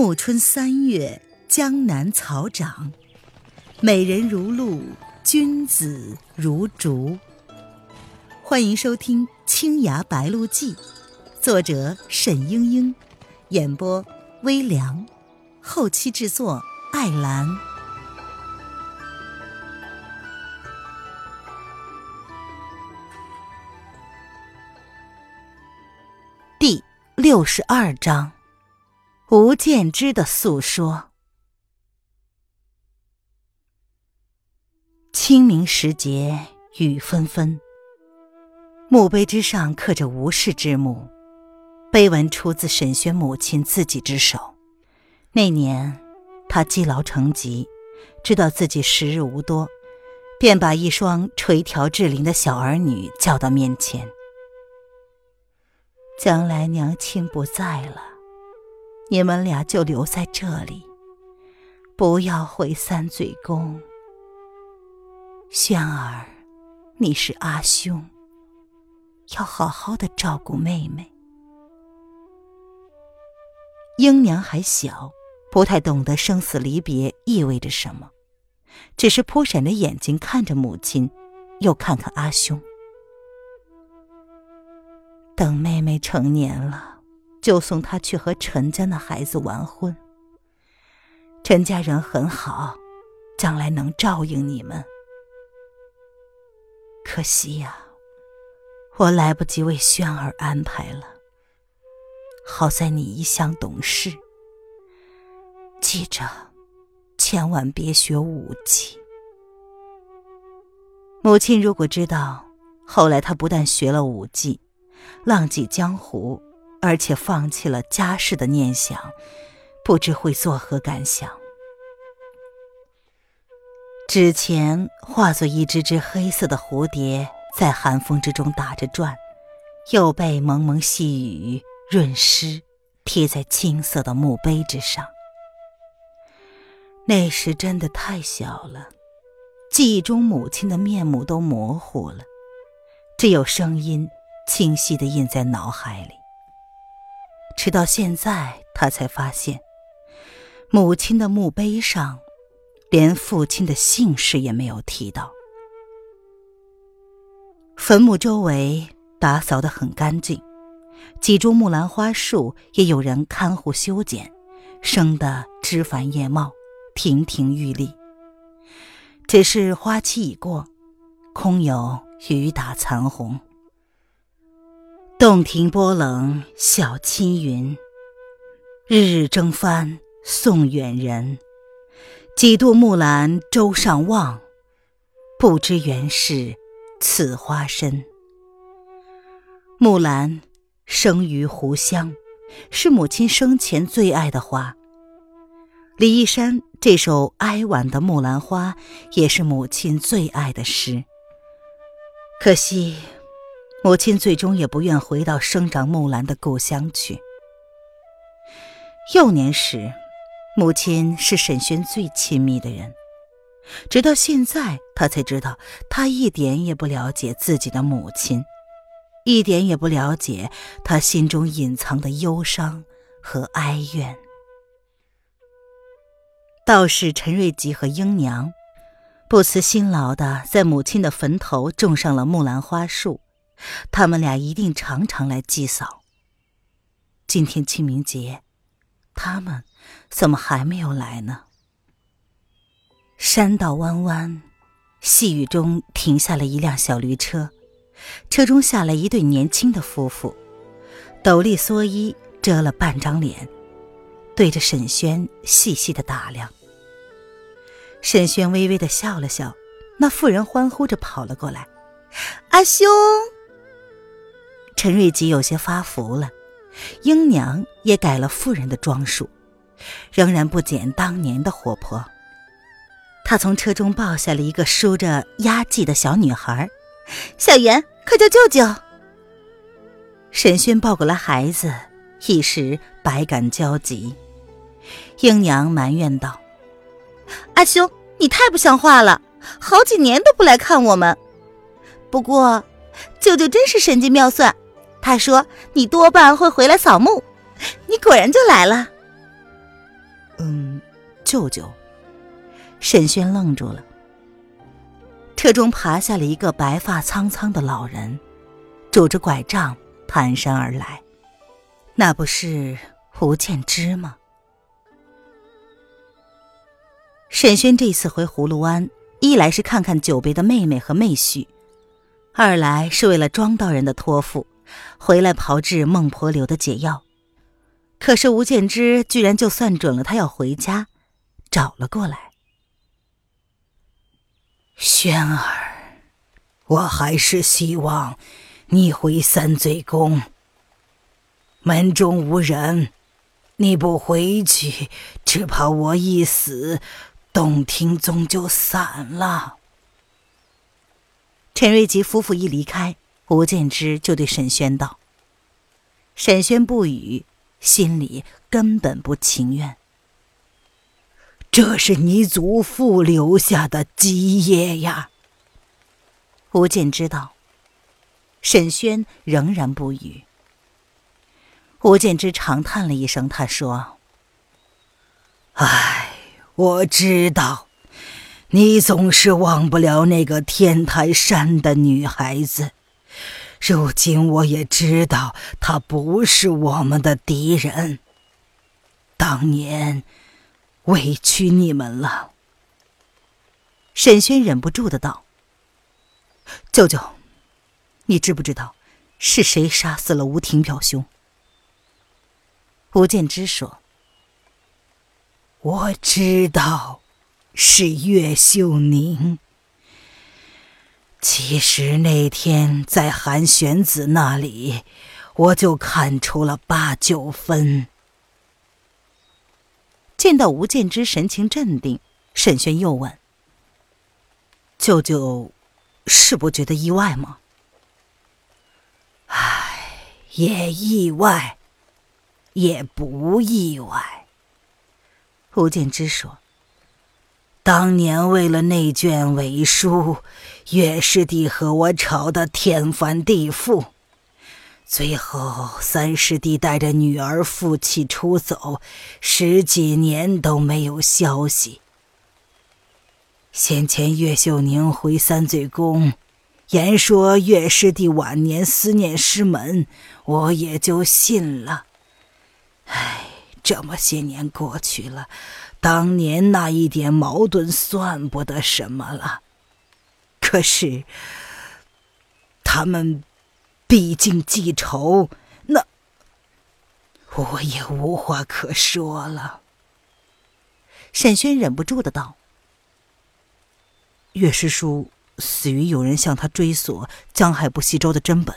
暮春三月，江南草长，美人如露，君子如竹。欢迎收听《青崖白鹿记》，作者沈英英，演播微凉，后期制作艾兰。第六十二章。吴建之的诉说。清明时节雨纷纷，墓碑之上刻着“吴氏之墓”，碑文出自沈轩母亲自己之手。那年，他积劳成疾，知道自己时日无多，便把一双垂髫稚龄的小儿女叫到面前：“将来娘亲不在了。”你们俩就留在这里，不要回三嘴宫。轩儿，你是阿兄，要好好的照顾妹妹。英娘还小，不太懂得生死离别意味着什么，只是扑闪着眼睛看着母亲，又看看阿兄。等妹妹成年了。就送他去和陈家那孩子完婚。陈家人很好，将来能照应你们。可惜呀，我来不及为轩儿安排了。好在你一向懂事，记着，千万别学武技。母亲如果知道，后来他不但学了武技，浪迹江湖。而且放弃了家世的念想，不知会作何感想。纸钱化作一只只黑色的蝴蝶，在寒风之中打着转，又被蒙蒙细雨润湿，贴在青色的墓碑之上。那时真的太小了，记忆中母亲的面目都模糊了，只有声音清晰的印在脑海里。直到现在，他才发现，母亲的墓碑上，连父亲的姓氏也没有提到。坟墓周围打扫得很干净，几株木兰花树也有人看护修剪，生得枝繁叶茂，亭亭玉立。只是花期已过，空有雨打残红。洞庭波冷晓青云，日日争帆送远人。几度木兰舟上望，不知原是此花身。木兰生于湖湘，是母亲生前最爱的花。李义山这首哀婉的《木兰花》，也是母亲最爱的诗。可惜。母亲最终也不愿回到生长木兰的故乡去。幼年时，母亲是沈轩最亲密的人，直到现在，他才知道，他一点也不了解自己的母亲，一点也不了解他心中隐藏的忧伤和哀怨。道士陈瑞吉和英娘，不辞辛劳的在母亲的坟头种上了木兰花树。他们俩一定常常来祭扫。今天清明节，他们怎么还没有来呢？山道弯弯，细雨中停下了一辆小驴车，车中下来一对年轻的夫妇，斗笠蓑衣遮了半张脸，对着沈轩细细的打量。沈轩微微的笑了笑，那妇人欢呼着跑了过来：“阿兄！”陈瑞吉有些发福了，英娘也改了妇人的装束，仍然不减当年的活泼。他从车中抱下了一个梳着压髻的小女孩，小妍，快叫舅舅。沈轩抱过来孩子，一时百感交集。英娘埋怨道：“阿兄，你太不像话了，好几年都不来看我们。不过，舅舅真是神机妙算。”他说：“你多半会回来扫墓，你果然就来了。”嗯，舅舅。沈轩愣住了。车中爬下了一个白发苍苍的老人，拄着拐杖蹒跚而来。那不是胡建之吗？沈轩这次回葫芦湾，一来是看看久别的妹妹和妹婿，二来是为了庄道人的托付，回来炮制孟婆流的解药。可是吴建之居然就算准了他要回家，找了过来。轩儿，我还是希望你回三醉宫。门中无人，你不回去，只怕我一死。洞庭宗就散了。陈瑞吉夫妇一离开，吴建之就对沈轩道：“沈轩不语，心里根本不情愿。这是你祖父留下的基业呀。”吴建之道。沈轩仍然不语。吴建之长叹了一声，他说：“唉。”我知道，你总是忘不了那个天台山的女孩子。如今我也知道，他不是我们的敌人。当年委屈你们了。沈轩忍不住的道：“舅舅，你知不知道是谁杀死了吴婷表兄？”吴建之说。我知道，是岳秀宁。其实那天在韩玄子那里，我就看出了八九分。见到吴建之神情镇定，沈轩又问：“舅舅，是不觉得意外吗？”唉，也意外，也不意外。吴建之说：“当年为了那卷伪书，岳师弟和我吵得天翻地覆。最后，三师弟带着女儿负气出走，十几年都没有消息。先前岳秀宁回三醉宫，言说岳师弟晚年思念师门，我也就信了。唉。”这么些年过去了，当年那一点矛盾算不得什么了。可是他们毕竟记仇，那我也无话可说了。沈轩忍不住的道：“岳师叔死于有人向他追索江海不息舟的真本，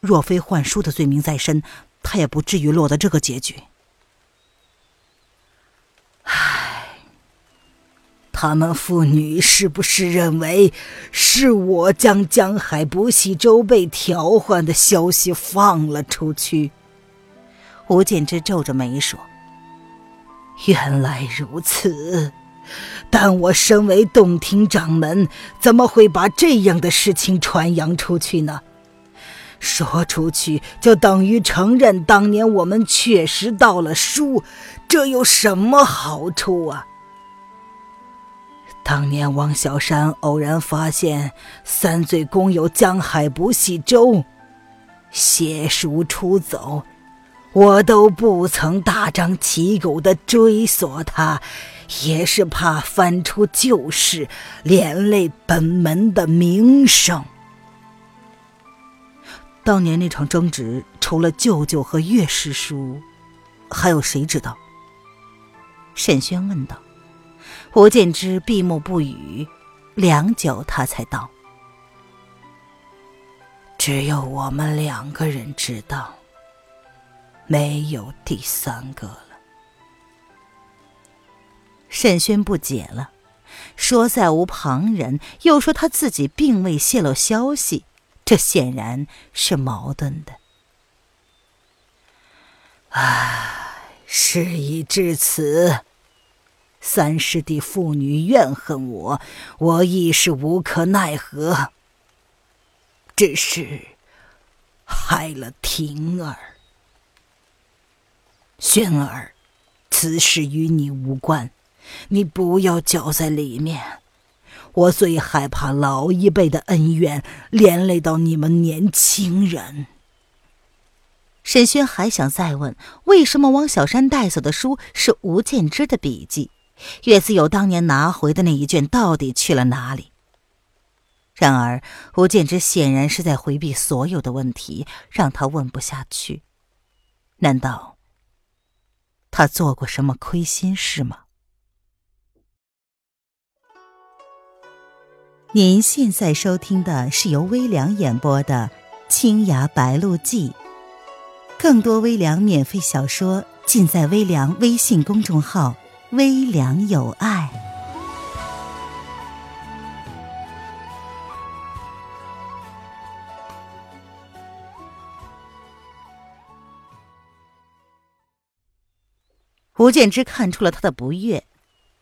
若非幻书的罪名在身，他也不至于落得这个结局。”他们父女是不是认为是我将江海不系舟被调换的消息放了出去？吴建之皱着眉说：“原来如此，但我身为洞庭掌门，怎么会把这样的事情传扬出去呢？说出去就等于承认当年我们确实盗了书，这有什么好处啊？”当年王小山偶然发现三醉公有江海不系舟，携书出走，我都不曾大张旗鼓的追索他，也是怕翻出旧事，连累本门的名声。当年那场争执，除了舅舅和岳师叔，还有谁知道？沈轩问道。胡建之闭目不语，良久，他才道：“只有我们两个人知道，没有第三个了。”沈轩不解了，说：“再无旁人，又说他自己并未泄露消息，这显然是矛盾的。”唉，事已至此。三师弟父女怨恨我，我亦是无可奈何。只是害了婷儿、轩儿，此事与你无关，你不要搅在里面。我最害怕老一辈的恩怨连累到你们年轻人。沈轩还想再问，为什么王小山带走的书是吴建之的笔记？岳思友当年拿回的那一卷到底去了哪里？然而吴建之显然是在回避所有的问题，让他问不下去。难道他做过什么亏心事吗？您现在收听的是由微凉演播的《青崖白鹿记》，更多微凉免费小说尽在微凉微信公众号“微凉有爱”。吴建之看出了他的不悦，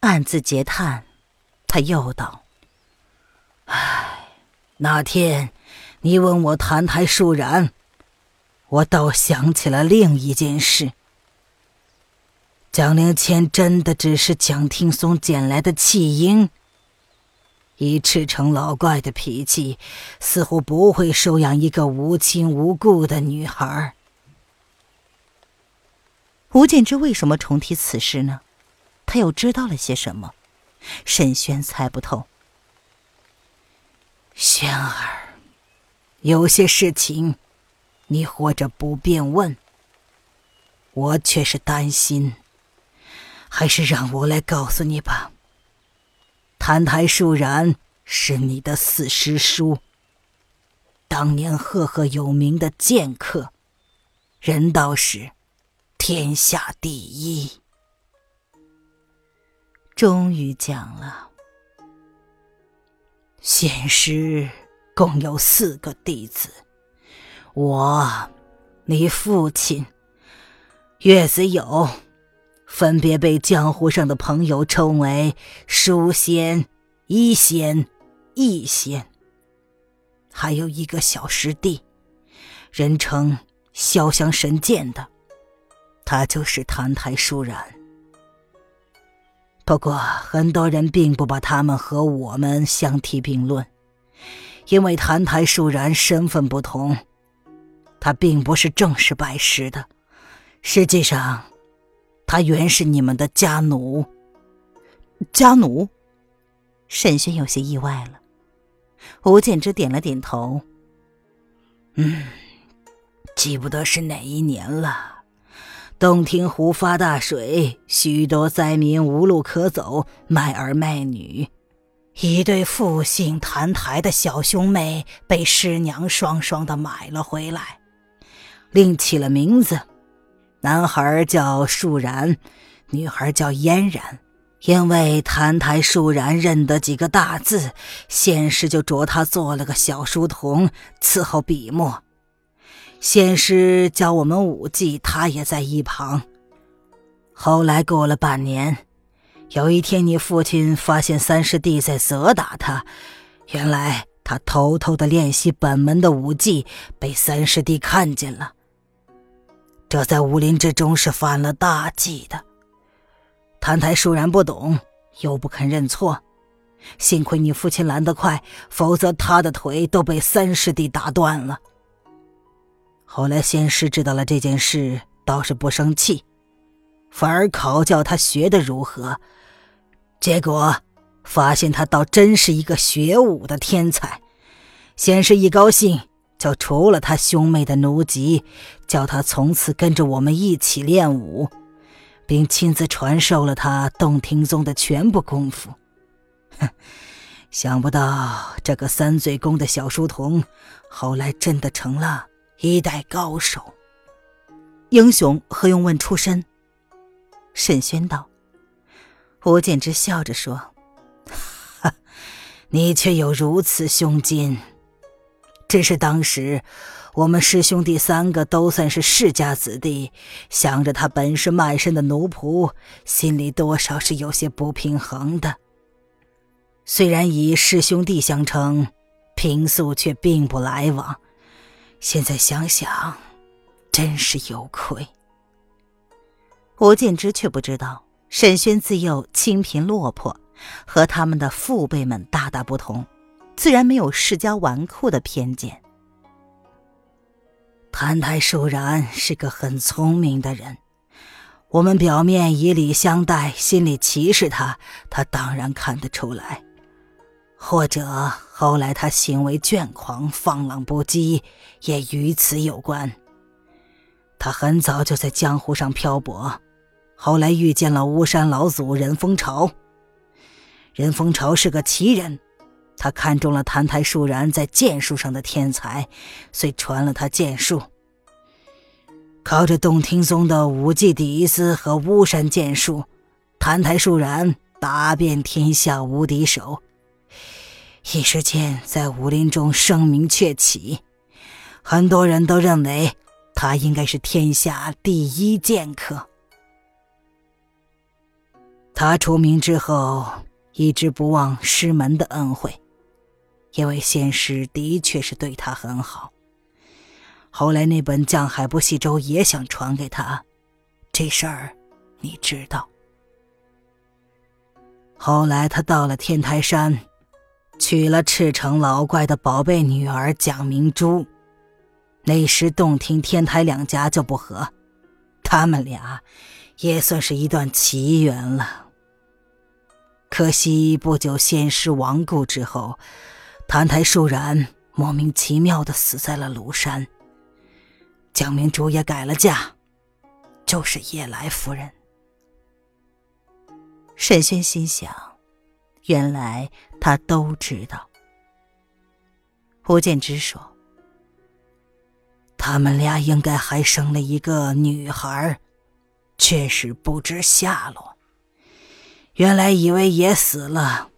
暗自嗟叹。他又道。唉，那天你问我谈台树然，我倒想起了另一件事。蒋灵谦真的只是蒋听松捡来的弃婴？以赤诚老怪的脾气，似乎不会收养一个无亲无故的女孩。吴建之为什么重提此事呢？他又知道了些什么？沈轩猜不透。轩儿，有些事情，你或者不便问，我却是担心。还是让我来告诉你吧。澹台树然是你的四师叔，当年赫赫有名的剑客，人道是天下第一。终于讲了。现师共有四个弟子，我、你父亲、岳子友，分别被江湖上的朋友称为书仙、医仙、异仙。还有一个小师弟，人称潇湘神剑的，他就是澹台舒然。不过，很多人并不把他们和我们相提并论，因为澹台树然身份不同，他并不是正式拜师的，实际上，他原是你们的家奴。家奴，沈轩有些意外了。吴建之点了点头，嗯，记不得是哪一年了。洞庭湖发大水，许多灾民无路可走，卖儿卖女。一对复姓谭台的小兄妹被师娘双双的买了回来，另起了名字，男孩叫树然，女孩叫嫣然。因为澹台树然认得几个大字，先师就着他做了个小书童，伺候笔墨。先师教我们武技，他也在一旁。后来过了半年，有一天，你父亲发现三师弟在责打他，原来他偷偷的练习本门的武技，被三师弟看见了。这在武林之中是犯了大忌的。谭台倏然不懂，又不肯认错，幸亏你父亲拦得快，否则他的腿都被三师弟打断了。后来，仙师知道了这件事，倒是不生气，反而考教他学的如何。结果发现他倒真是一个学武的天才。仙师一高兴，就除了他兄妹的奴籍，叫他从此跟着我们一起练武，并亲自传授了他洞庭宗的全部功夫。哼，想不到这个三嘴宫的小书童，后来真的成了。一代高手，英雄何用问出身？沈轩道。吴建之笑着说：“ 哈，你却有如此胸襟。只是当时我们师兄弟三个都算是世家子弟，想着他本是卖身的奴仆，心里多少是有些不平衡的。虽然以师兄弟相称，平素却并不来往。”现在想想，真是有愧。吴建之却不知道，沈轩自幼清贫落魄，和他们的父辈们大大不同，自然没有世家纨绔的偏见。谭台树然是个很聪明的人，我们表面以礼相待，心里歧视他，他当然看得出来。或者后来他行为倦狂、放浪不羁，也与此有关。他很早就在江湖上漂泊，后来遇见了巫山老祖任风潮。任风潮是个奇人。他看中了谭台树然在剑术上的天才，遂传了他剑术。靠着洞庭宗的武技底子和巫山剑术，谭台树然打遍天下无敌手，一时间在武林中声名鹊起。很多人都认为他应该是天下第一剑客。他出名之后，一直不忘师门的恩惠。因为仙师的确是对他很好。后来那本《降海不系舟》也想传给他，这事儿你知道。后来他到了天台山，娶了赤城老怪的宝贝女儿蒋明珠。那时洞庭天台两家就不和，他们俩也算是一段奇缘了。可惜不久仙师亡故之后。谭台树然莫名其妙的死在了庐山，蒋明珠也改了嫁，就是叶来夫人。沈轩心想，原来他都知道。胡建之说：“他们俩应该还生了一个女孩，却是不知下落。原来以为也死了。”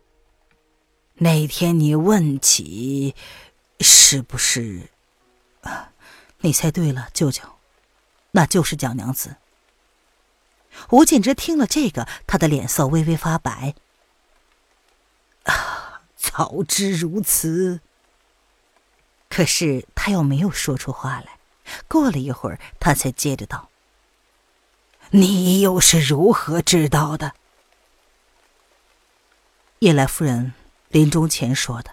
那天你问起，是不是？啊你猜对了，舅舅，那就是蒋娘子。吴建之听了这个，他的脸色微微发白。啊，早知如此。可是他又没有说出话来。过了一会儿，他才接着道：“你又是如何知道的？”叶来夫人。临终前说的。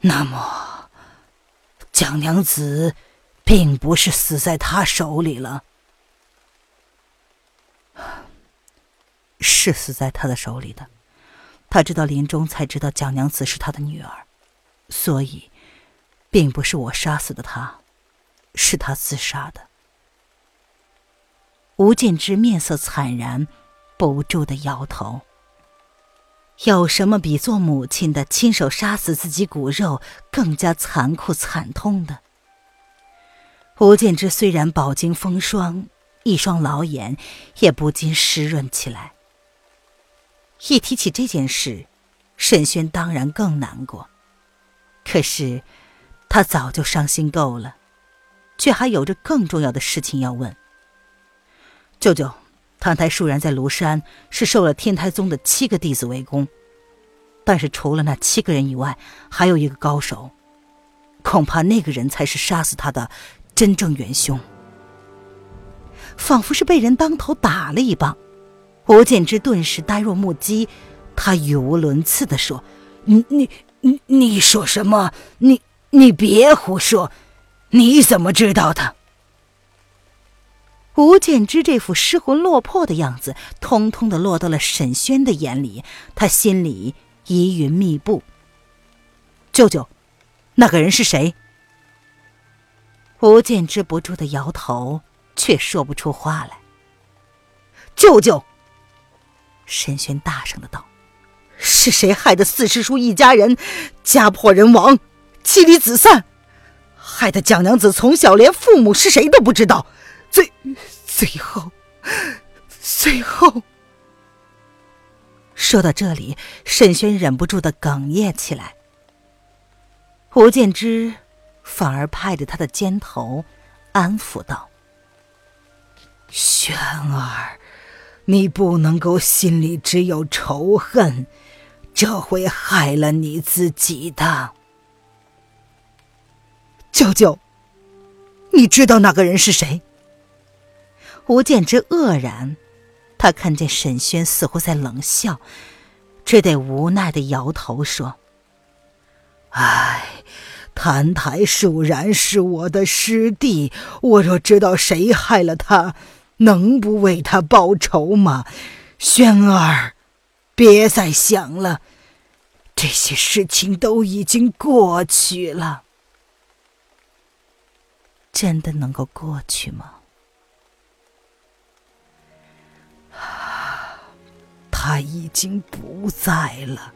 那么，蒋娘子并不是死在他手里了，是死在他的手里的。他知道临终才知道蒋娘子是他的女儿，所以，并不是我杀死的他，是他自杀的。吴建之面色惨然，不住的摇头。有什么比做母亲的亲手杀死自己骨肉更加残酷惨痛的？吴建之虽然饱经风霜，一双老眼也不禁湿润起来。一提起这件事，沈轩当然更难过。可是他早就伤心够了，却还有着更重要的事情要问。舅舅。唐台树然在庐山是受了天台宗的七个弟子围攻，但是除了那七个人以外，还有一个高手，恐怕那个人才是杀死他的真正元凶。仿佛是被人当头打了一棒，吴建之顿时呆若木鸡，他语无伦次地说：“你你你你说什么？你你别胡说！你怎么知道的？”吴建之这副失魂落魄的样子，通通的落到了沈轩的眼里，他心里疑云密布。舅舅，那个人是谁？吴建之不住的摇头，却说不出话来。舅舅，沈轩大声的道：“是谁害得四师叔一家人家破人亡，妻离子散，害得蒋娘子从小连父母是谁都不知道？”最最后，最后，说到这里，沈轩忍不住的哽咽起来。吴建之反而拍着他的肩头，安抚道：“轩儿，你不能够心里只有仇恨，这会害了你自己的。舅舅，你知道那个人是谁？”吴建之愕然，他看见沈轩似乎在冷笑，只得无奈的摇头说：“唉，谭台树然是我的师弟，我若知道谁害了他，能不为他报仇吗？轩儿，别再想了，这些事情都已经过去了。真的能够过去吗？”他已经不在了，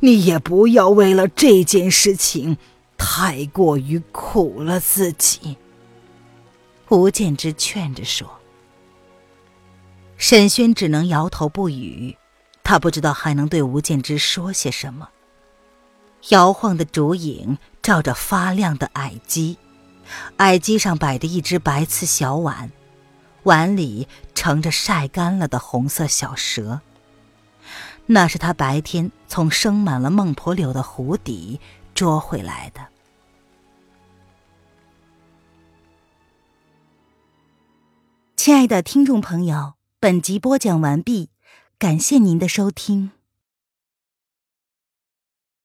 你也不要为了这件事情太过于苦了自己。”吴建之劝着说。沈轩只能摇头不语，他不知道还能对吴建之说些什么。摇晃的烛影照着发亮的矮机，矮机上摆着一只白瓷小碗，碗里盛着晒干了的红色小蛇。那是他白天从生满了孟婆柳的湖底捉回来的。亲爱的听众朋友，本集播讲完毕，感谢您的收听。